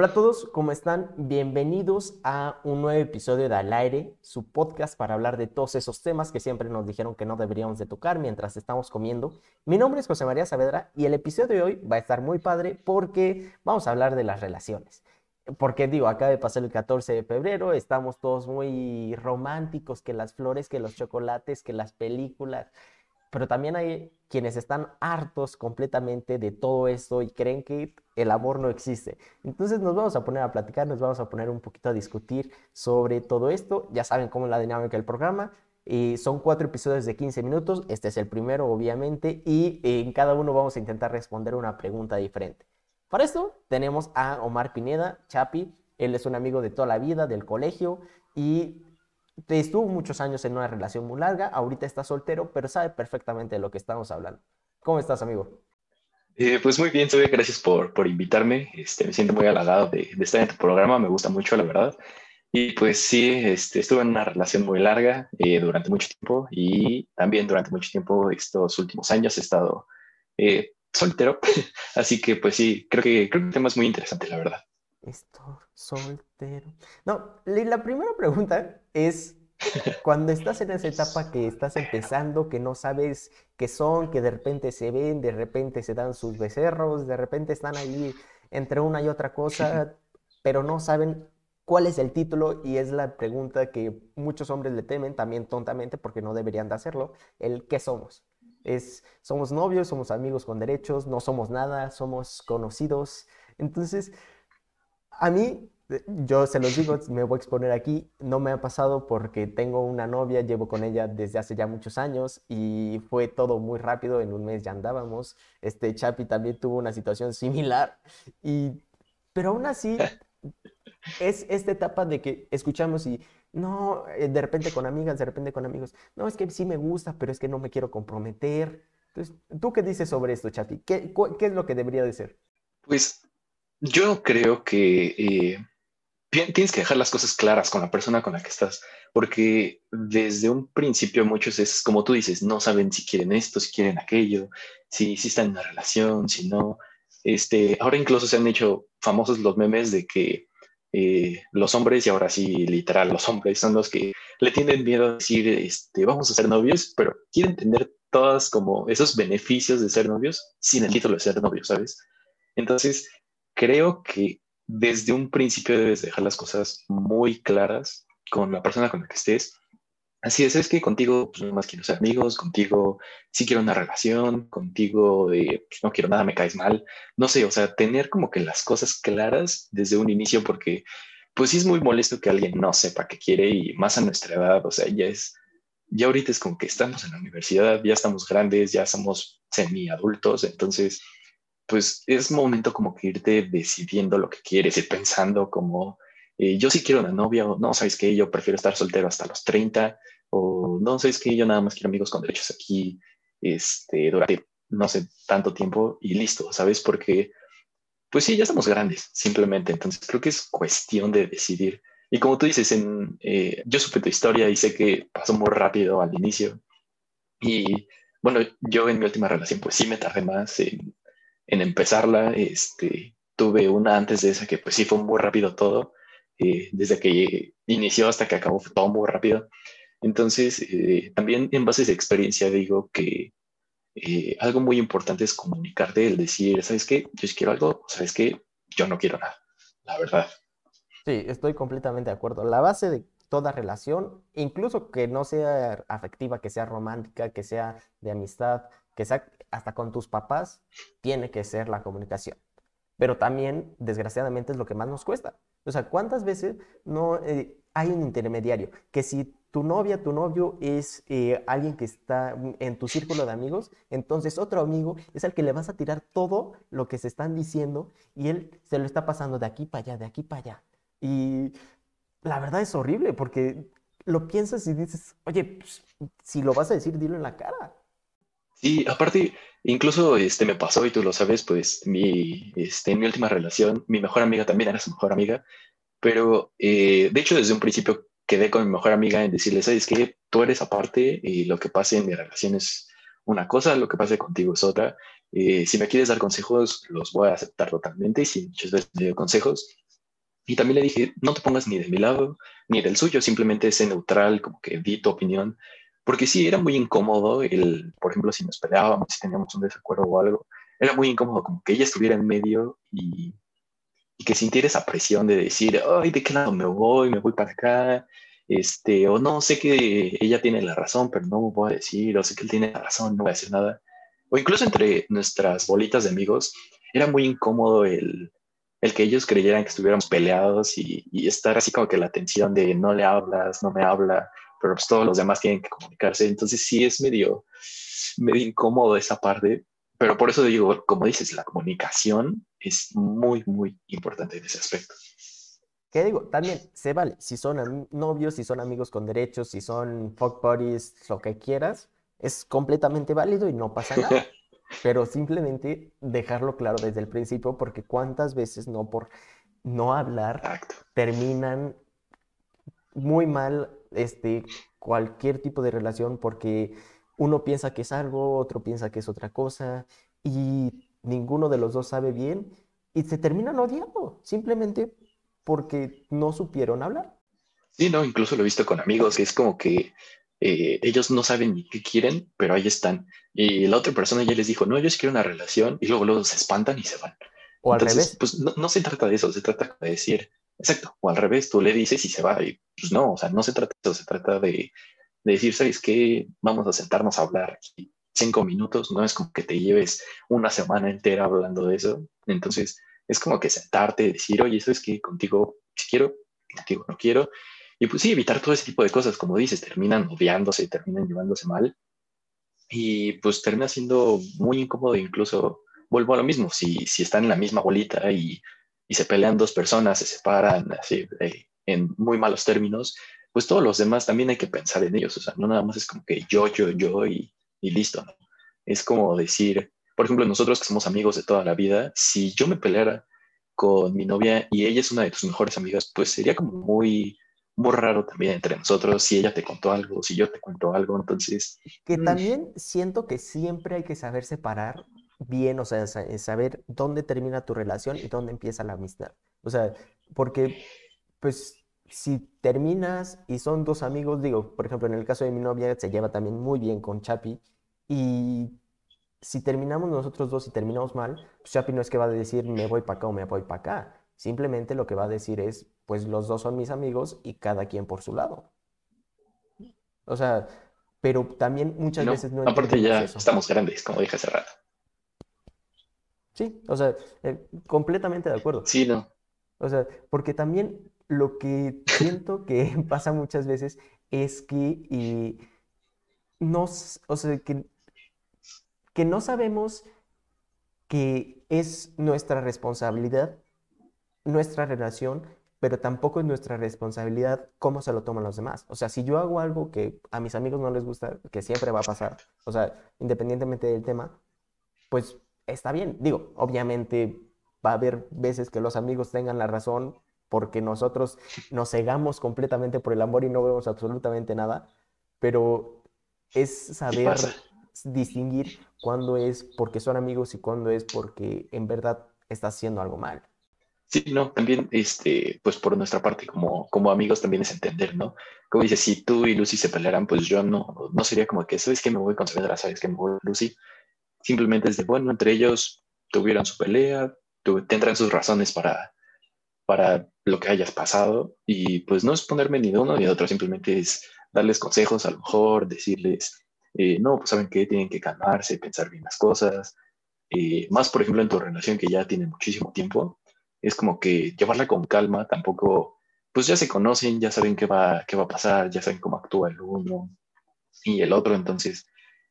Hola a todos, ¿cómo están? Bienvenidos a un nuevo episodio de Al Aire, su podcast para hablar de todos esos temas que siempre nos dijeron que no deberíamos de tocar mientras estamos comiendo. Mi nombre es José María Saavedra y el episodio de hoy va a estar muy padre porque vamos a hablar de las relaciones. Porque digo, acaba de pasar el 14 de febrero, estamos todos muy románticos, que las flores, que los chocolates, que las películas, pero también hay quienes están hartos completamente de todo esto y creen que el amor no existe. Entonces nos vamos a poner a platicar, nos vamos a poner un poquito a discutir sobre todo esto. Ya saben cómo es la dinámica del programa. Y son cuatro episodios de 15 minutos. Este es el primero, obviamente. Y en cada uno vamos a intentar responder una pregunta diferente. Para esto tenemos a Omar Pineda, Chapi. Él es un amigo de toda la vida, del colegio. Y estuvo muchos años en una relación muy larga, ahorita está soltero, pero sabe perfectamente de lo que estamos hablando. ¿Cómo estás, amigo? Eh, pues muy bien, Sobe, gracias por, por invitarme. Este, me siento muy halagado de, de, estar en tu programa, me gusta mucho, la verdad. Y pues sí, este, estuve en una relación muy larga eh, durante mucho tiempo y también durante mucho tiempo, estos últimos años, he estado eh, soltero. Así que pues sí, creo que, creo que el tema es muy interesante, la verdad. Estoy soltero. No, la primera pregunta es, cuando estás en esa etapa que estás empezando, que no sabes qué son, que de repente se ven, de repente se dan sus becerros, de repente están ahí entre una y otra cosa, pero no saben cuál es el título y es la pregunta que muchos hombres le temen, también tontamente, porque no deberían de hacerlo, el qué somos. Es, somos novios, somos amigos con derechos, no somos nada, somos conocidos. Entonces, a mí, yo se los digo, me voy a exponer aquí, no me ha pasado porque tengo una novia, llevo con ella desde hace ya muchos años y fue todo muy rápido, en un mes ya andábamos. Este Chapi también tuvo una situación similar, y, pero aún así es esta etapa de que escuchamos y no, eh, de repente con amigas, de repente con amigos, no, es que sí me gusta, pero es que no me quiero comprometer. Entonces, ¿tú qué dices sobre esto, Chapi? ¿Qué, qué es lo que debería de ser? Pues yo creo que eh, tienes que dejar las cosas claras con la persona con la que estás, porque desde un principio muchos es como tú dices, no saben si quieren esto, si quieren aquello, si, si están en una relación, si no. Este, ahora incluso se han hecho famosos los memes de que eh, los hombres, y ahora sí, literal, los hombres son los que le tienen miedo a decir, este, vamos a ser novios, pero quieren tener todos como esos beneficios de ser novios sin el título de ser novios, ¿sabes? Entonces, creo que desde un principio debes dejar las cosas muy claras con la persona con la que estés. Así es, es que contigo pues, no más quiero ser amigos, contigo sí quiero una relación, contigo pues, no quiero nada, me caes mal. No sé, o sea, tener como que las cosas claras desde un inicio porque pues sí es muy molesto que alguien no sepa qué quiere y más a nuestra edad, o sea, ya es, ya ahorita es como que estamos en la universidad, ya estamos grandes, ya somos semi adultos, entonces pues es momento como que irte decidiendo lo que quieres, ir pensando como, eh, yo sí quiero una novia, o no, sabes que yo prefiero estar soltero hasta los 30, o no, sabes que yo nada más quiero amigos con derechos aquí, este, durante, no sé, tanto tiempo y listo, ¿sabes? Porque, pues sí, ya estamos grandes, simplemente, entonces creo que es cuestión de decidir. Y como tú dices, en, eh, yo supe tu historia y sé que pasó muy rápido al inicio. Y bueno, yo en mi última relación, pues sí me tardé más en en empezarla. Este, tuve una antes de esa que pues sí fue muy rápido todo, eh, desde que inició hasta que acabó fue todo muy rápido. Entonces, eh, también en base esa experiencia digo que eh, algo muy importante es comunicarte, el decir, ¿sabes qué? Yo quiero algo, ¿sabes qué? Yo no quiero nada, la verdad. Sí, estoy completamente de acuerdo. La base de toda relación, incluso que no sea afectiva, que sea romántica, que sea de amistad, que hasta con tus papás, tiene que ser la comunicación. Pero también, desgraciadamente, es lo que más nos cuesta. O sea, ¿cuántas veces no eh, hay un intermediario? Que si tu novia, tu novio es eh, alguien que está en tu círculo de amigos, entonces otro amigo es al que le vas a tirar todo lo que se están diciendo y él se lo está pasando de aquí para allá, de aquí para allá. Y la verdad es horrible porque lo piensas y dices, oye, pues, si lo vas a decir, dilo en la cara. Sí, aparte, incluso este me pasó y tú lo sabes, pues mi, este, mi última relación, mi mejor amiga también era su mejor amiga, pero eh, de hecho desde un principio quedé con mi mejor amiga en decirle, sabes que tú eres aparte y lo que pase en mi relación es una cosa, lo que pase contigo es otra. Eh, si me quieres dar consejos, los voy a aceptar totalmente y si muchas veces me dio consejos, Y también le dije, no te pongas ni de mi lado ni del suyo, simplemente sé neutral, como que di tu opinión, porque sí, era muy incómodo el, por ejemplo, si nos peleábamos, si teníamos un desacuerdo o algo, era muy incómodo como que ella estuviera en medio y, y que sintiera esa presión de decir, ay, ¿de qué lado me voy? Me voy para acá, este, o no, sé que ella tiene la razón, pero no me voy a decir, o sé que él tiene la razón, no voy a decir nada. O incluso entre nuestras bolitas de amigos, era muy incómodo el, el que ellos creyeran que estuviéramos peleados y, y, estar así como que la tensión de no le hablas, no me habla, pero pues todos los demás tienen que comunicarse. Entonces sí es medio, medio incómodo esa parte, pero por eso digo, como dices, la comunicación es muy, muy importante en ese aspecto. ¿Qué digo? También se vale, si son novios, si son amigos con derechos, si son fuck buddies, lo que quieras, es completamente válido y no pasa nada. Pero simplemente dejarlo claro desde el principio, porque cuántas veces no por no hablar terminan muy mal este, cualquier tipo de relación porque uno piensa que es algo, otro piensa que es otra cosa y ninguno de los dos sabe bien y se terminan odiando simplemente porque no supieron hablar. Sí, no, incluso lo he visto con amigos, que es como que eh, ellos no saben ni qué quieren, pero ahí están. Y la otra persona ya les dijo, no, yo sí quiero una relación, y luego, luego se espantan y se van. O al revés. Pues no, no, se trata de eso, se trata de decir, exacto, o al revés, tú le dices y se va, y pues no, o sea, no se trata de eso, se trata de, de decir, ¿sabes qué? Vamos a sentarnos a hablar cinco minutos, no es como que te lleves una semana entera hablando de eso. Entonces, es como que sentarte, decir, oye, ¿sabes qué? Contigo si quiero, contigo no quiero, y pues sí, evitar todo ese tipo de cosas, como dices, terminan odiándose, terminan llevándose mal. Y pues termina siendo muy incómodo, incluso vuelvo a lo mismo, si, si están en la misma bolita y, y se pelean dos personas, se separan así eh, en muy malos términos, pues todos los demás también hay que pensar en ellos, o sea, no nada más es como que yo, yo, yo y, y listo, ¿no? Es como decir, por ejemplo, nosotros que somos amigos de toda la vida, si yo me peleara con mi novia y ella es una de tus mejores amigas, pues sería como muy muy raro también entre nosotros, si ella te contó algo, si yo te cuento algo, entonces... Que mm. también siento que siempre hay que saber separar bien, o sea, saber dónde termina tu relación y dónde empieza la amistad. O sea, porque, pues, si terminas y son dos amigos, digo, por ejemplo, en el caso de mi novia se lleva también muy bien con Chapi y si terminamos nosotros dos y terminamos mal, pues Chapi no es que va a decir me voy para acá o me voy para acá. Simplemente lo que va a decir es, pues los dos son mis amigos y cada quien por su lado. O sea, pero también muchas veces no Aparte ya estamos grandes, como dije hace rato. Sí, o sea, eh, completamente de acuerdo. Sí, no. O sea, porque también lo que siento que pasa muchas veces es que y no, o sea, que, que no sabemos que es nuestra responsabilidad nuestra relación, pero tampoco es nuestra responsabilidad cómo se lo toman los demás. O sea, si yo hago algo que a mis amigos no les gusta, que siempre va a pasar, o sea, independientemente del tema, pues está bien. Digo, obviamente va a haber veces que los amigos tengan la razón porque nosotros nos cegamos completamente por el amor y no vemos absolutamente nada, pero es saber distinguir cuándo es porque son amigos y cuándo es porque en verdad estás haciendo algo mal. Sí, no, también, este, pues por nuestra parte como, como amigos también es entender, ¿no? Como dices, si tú y Lucy se pelearan, pues yo no, no sería como que, ¿sabes que Me voy con Sandra, ¿sabes que Me voy Lucy. Simplemente es de, bueno, entre ellos tuvieran su pelea, tendrán sus razones para, para lo que hayas pasado y pues no es ponerme ni de uno ni de otro, simplemente es darles consejos, a lo mejor decirles, eh, no, pues saben que tienen que calmarse, pensar bien las cosas, eh, más por ejemplo en tu relación que ya tiene muchísimo tiempo, es como que llevarla con calma, tampoco, pues ya se conocen, ya saben qué va, qué va a pasar, ya saben cómo actúa el uno y el otro, entonces,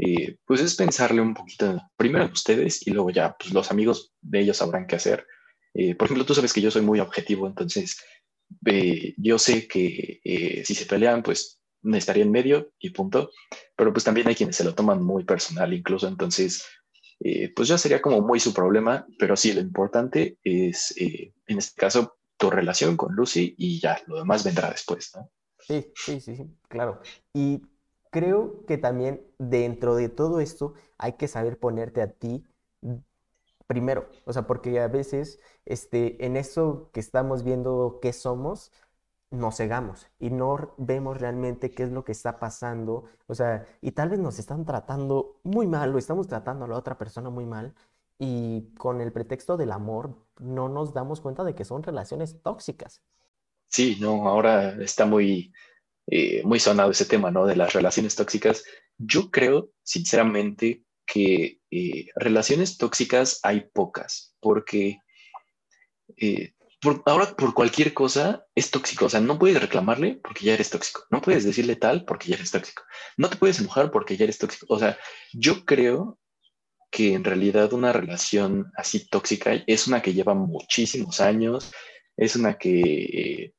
eh, pues es pensarle un poquito primero en ustedes y luego ya, pues los amigos de ellos sabrán qué hacer. Eh, por ejemplo, tú sabes que yo soy muy objetivo, entonces eh, yo sé que si se pelean, pues estaría en medio y punto, pero pues también hay quienes se lo toman muy personal incluso, entonces eh, pues ya sería como muy su problema, pero sí, lo importante es, eh, en este caso, tu relación con Lucy y ya, lo demás vendrá después, sí, sí, sí, claro. Y creo que también dentro de todo esto hay que saber ponerte a ti primero, o sea, porque a veces este, en eso que estamos viendo qué somos, nos cegamos y no vemos realmente qué es lo que está pasando, o sea, y tal vez nos están tratando muy mal o estamos tratando a la otra persona muy mal y con el pretexto del amor no nos damos cuenta de que son relaciones tóxicas. Sí, no, ahora está muy, eh, muy sonado ese tema, ¿no? De las relaciones tóxicas. Yo creo, sinceramente, que eh, relaciones tóxicas hay pocas, porque eh, ahora por cualquier cosa es tóxico. O sea, no puedes reclamarle porque ya eres tóxico. No puedes decirle tal porque ya eres tóxico. No te puedes enojar porque ya eres tóxico. O sea, yo creo que en realidad una relación así tóxica es una que lleva muchísimos años, es una que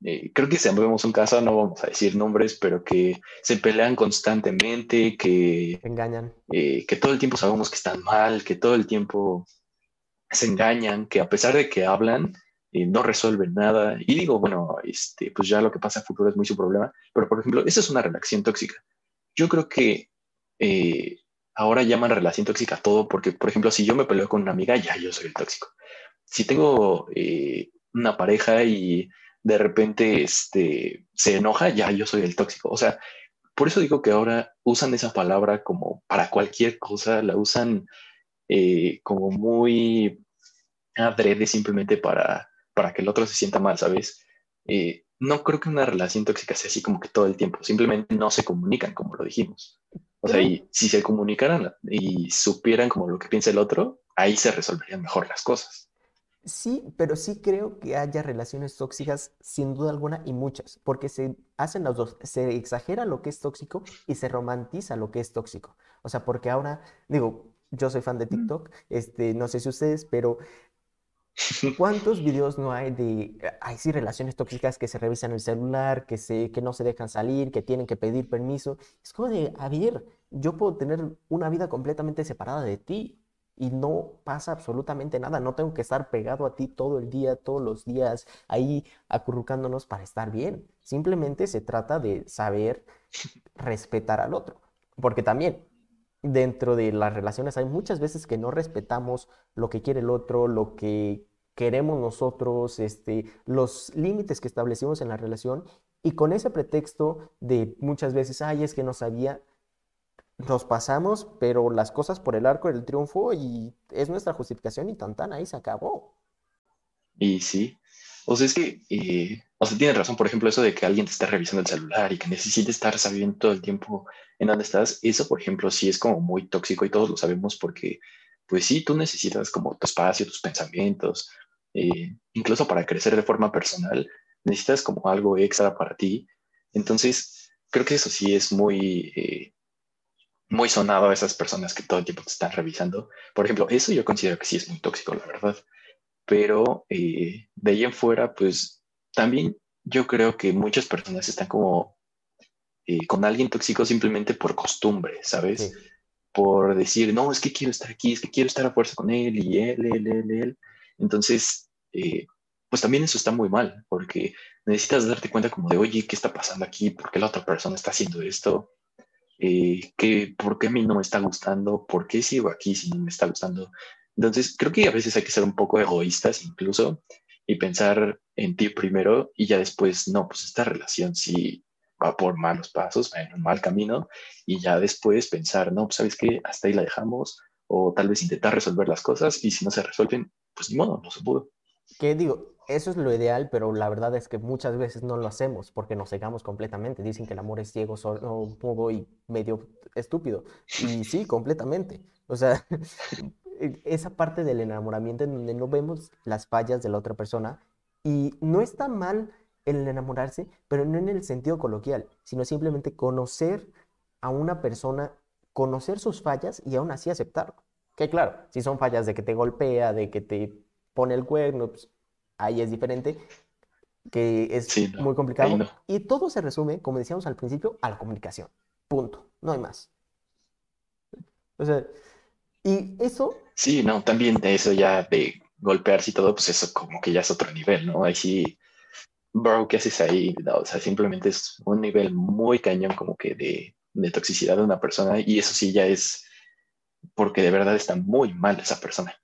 creo que si vemos un caso, no vamos a decir nombres, pero que se pelean constantemente, que engañan, eh, que todo el tiempo sabemos que están mal, que todo el tiempo se engañan, que a pesar de que hablan, eh, no resuelven nada. Y digo, bueno, este, pues ya lo que pasa en futuro es muy su problema, pero por ejemplo, esa es una relación tóxica. Yo creo que ahora llaman relación tóxica todo porque, por ejemplo, si yo me peleo con una amiga, ya yo soy el tóxico. Si tengo una pareja y de repente este, se enoja, ya yo soy el tóxico. O sea, por eso digo que ahora usan esa palabra como para cualquier cosa, la usan eh, como muy adrede simplemente para, para que el otro se sienta mal, ¿sabes? Eh, no creo que una relación tóxica sea así como que todo el tiempo, simplemente no se comunican como lo dijimos. O sea, y si se comunicaran y supieran como lo que piensa el otro, ahí se resolverían mejor las cosas. Sí, pero sí creo que haya relaciones tóxicas, sin duda alguna, y muchas, porque se hacen las dos, se exagera lo que es tóxico y se romantiza lo que es tóxico. O sea, porque ahora, digo, yo soy fan de TikTok, este, no sé si ustedes, pero ¿cuántos videos no hay de, hay sí, relaciones tóxicas que se revisan el celular, que, se, que no se dejan salir, que tienen que pedir permiso? Es como de, a ver, yo puedo tener una vida completamente separada de ti, y no pasa absolutamente nada. No tengo que estar pegado a ti todo el día, todos los días, ahí acurrucándonos para estar bien. Simplemente se trata de saber respetar al otro. Porque también dentro de las relaciones hay muchas veces que no respetamos lo que quiere el otro, lo que queremos nosotros, este, los límites que establecimos en la relación. Y con ese pretexto de muchas veces, ay, es que no sabía, nos pasamos, pero las cosas por el arco del triunfo y es nuestra justificación y tan tan ahí se acabó. Y sí, o sea, es que, eh, o sea, tienes razón, por ejemplo, eso de que alguien te está revisando el celular y que necesite estar sabiendo todo el tiempo en dónde estás, eso, por ejemplo, sí es como muy tóxico y todos lo sabemos porque, pues sí, tú necesitas como tu espacio, tus pensamientos, eh, incluso para crecer de forma personal, necesitas como algo extra para ti. Entonces, creo que eso sí es muy... Eh, muy sonado a esas personas que todo el tiempo te están revisando. Por ejemplo, eso yo considero que sí es muy tóxico, la verdad. Pero eh, de ahí en fuera, pues también yo creo que muchas personas están como eh, con alguien tóxico simplemente por costumbre, ¿sabes? Por decir, no, es que quiero estar aquí, es que quiero estar a fuerza con él y él, él, él, él. Entonces, eh, pues también eso está muy mal, porque necesitas darte cuenta como de, oye, ¿qué está pasando aquí? ¿Por qué la otra persona está haciendo esto? Eh, que, por qué a mí no me está gustando, por qué sigo aquí si no me está gustando. Entonces, creo que a veces hay que ser un poco egoístas incluso y pensar en ti primero y ya después, no, pues esta relación sí va por malos pasos, en un mal camino y ya después pensar, no, pues sabes qué, hasta ahí la dejamos o tal vez intentar resolver las cosas y si no se resuelven, pues ni modo, no se pudo. ¿Qué digo? Eso es lo ideal, pero la verdad es que muchas veces no lo hacemos porque nos cegamos completamente. Dicen que el amor es ciego, sordo, mudo y medio estúpido. Y sí, completamente. O sea, e, esa parte del enamoramiento en donde no vemos las fallas de la otra persona y no está mal el enamorarse, pero no en el sentido coloquial, sino simplemente conocer a una persona, conocer sus fallas y aún así aceptarlo. Que claro, si son fallas de que te golpea, de que te pone el cuerno, pues ahí es diferente, que es muy complicado. Y todo se resume, como decíamos al principio, a la comunicación. Punto. No hay más. O sea, y eso... Sí, no, también de eso ya de golpearse y todo, pues eso como que ya es otro nivel, ¿no? Ahí sí, bro, ¿qué haces ahí? o sea, simplemente es un nivel muy cañón como que de, de toxicidad de una persona y eso sí ya es porque de verdad está muy mal esa persona.